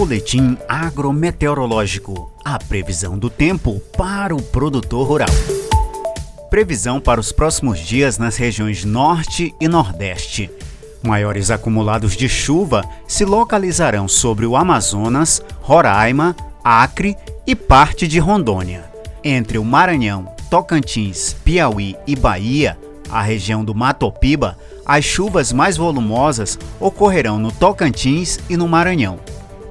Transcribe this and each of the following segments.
Boletim agrometeorológico. A previsão do tempo para o produtor rural. Previsão para os próximos dias nas regiões Norte e Nordeste. Maiores acumulados de chuva se localizarão sobre o Amazonas, Roraima, Acre e parte de Rondônia. Entre o Maranhão, Tocantins, Piauí e Bahia, a região do Matopiba, as chuvas mais volumosas ocorrerão no Tocantins e no Maranhão.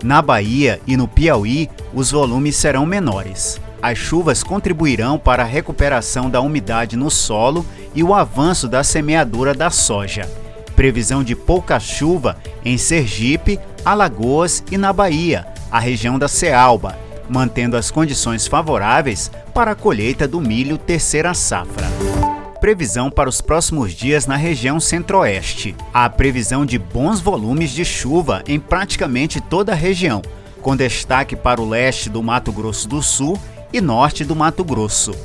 Na Bahia e no Piauí, os volumes serão menores. As chuvas contribuirão para a recuperação da umidade no solo e o avanço da semeadura da soja. Previsão de pouca chuva em Sergipe, Alagoas e na Bahia, a região da Cealba, mantendo as condições favoráveis para a colheita do milho terceira safra previsão para os próximos dias na região centro-oeste. Há previsão de bons volumes de chuva em praticamente toda a região, com destaque para o leste do Mato Grosso do Sul e norte do Mato Grosso.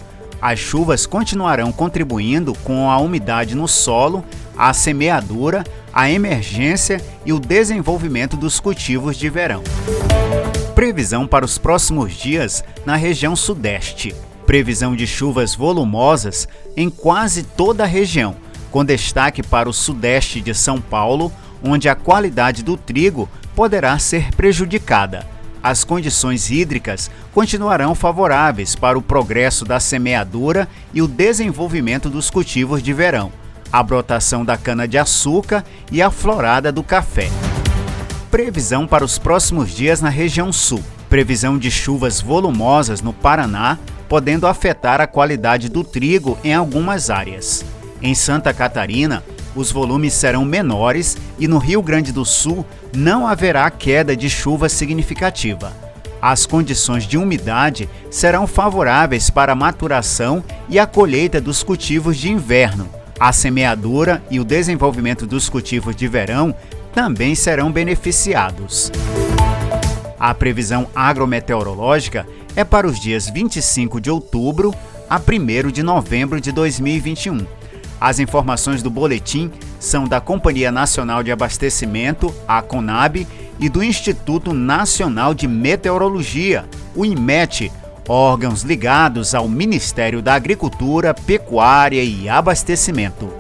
As chuvas continuarão contribuindo com a umidade no solo, a semeadura, a emergência e o desenvolvimento dos cultivos de verão. Previsão para os próximos dias na região sudeste. Previsão de chuvas volumosas em quase toda a região, com destaque para o sudeste de São Paulo, onde a qualidade do trigo poderá ser prejudicada. As condições hídricas continuarão favoráveis para o progresso da semeadura e o desenvolvimento dos cultivos de verão, a brotação da cana-de-açúcar e a florada do café. Previsão para os próximos dias na região sul. Previsão de chuvas volumosas no Paraná, podendo afetar a qualidade do trigo em algumas áreas. Em Santa Catarina, os volumes serão menores e no Rio Grande do Sul não haverá queda de chuva significativa. As condições de umidade serão favoráveis para a maturação e a colheita dos cultivos de inverno. A semeadura e o desenvolvimento dos cultivos de verão também serão beneficiados. A previsão agrometeorológica é para os dias 25 de outubro a 1 de novembro de 2021. As informações do boletim são da Companhia Nacional de Abastecimento, a CONAB, e do Instituto Nacional de Meteorologia, o IMET, órgãos ligados ao Ministério da Agricultura, Pecuária e Abastecimento.